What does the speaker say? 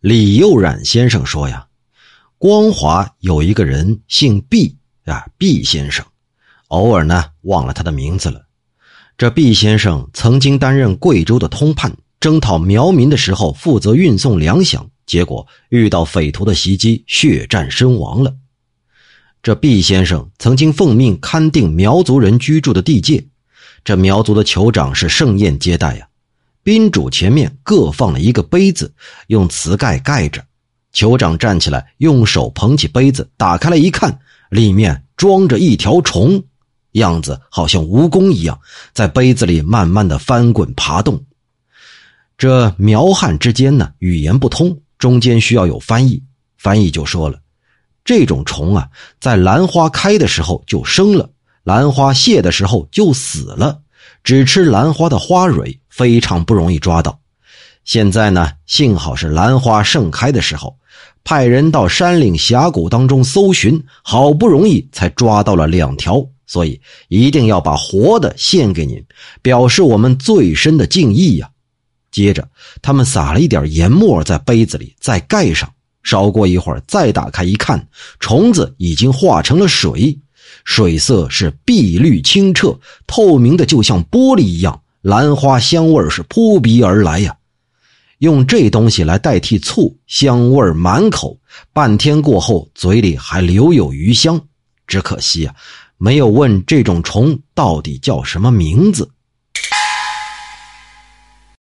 李佑冉先生说呀，光华有一个人姓毕啊，毕先生，偶尔呢忘了他的名字了。这毕先生曾经担任贵州的通判，征讨苗民的时候负责运送粮饷，结果遇到匪徒的袭击，血战身亡了。这毕先生曾经奉命勘定苗族人居住的地界，这苗族的酋长是盛宴接待呀。宾主前面各放了一个杯子，用瓷盖盖着。酋长站起来，用手捧起杯子，打开来一看，里面装着一条虫，样子好像蜈蚣一样，在杯子里慢慢的翻滚爬动。这苗汉之间呢，语言不通，中间需要有翻译。翻译就说了。这种虫啊，在兰花开的时候就生了，兰花谢的时候就死了，只吃兰花的花蕊，非常不容易抓到。现在呢，幸好是兰花盛开的时候，派人到山岭峡谷当中搜寻，好不容易才抓到了两条，所以一定要把活的献给您，表示我们最深的敬意呀。接着，他们撒了一点盐末在杯子里，再盖上。烧过一会儿，再打开一看，虫子已经化成了水，水色是碧绿清澈，透明的就像玻璃一样，兰花香味是扑鼻而来呀。用这东西来代替醋，香味满口，半天过后嘴里还留有余香。只可惜啊，没有问这种虫到底叫什么名字。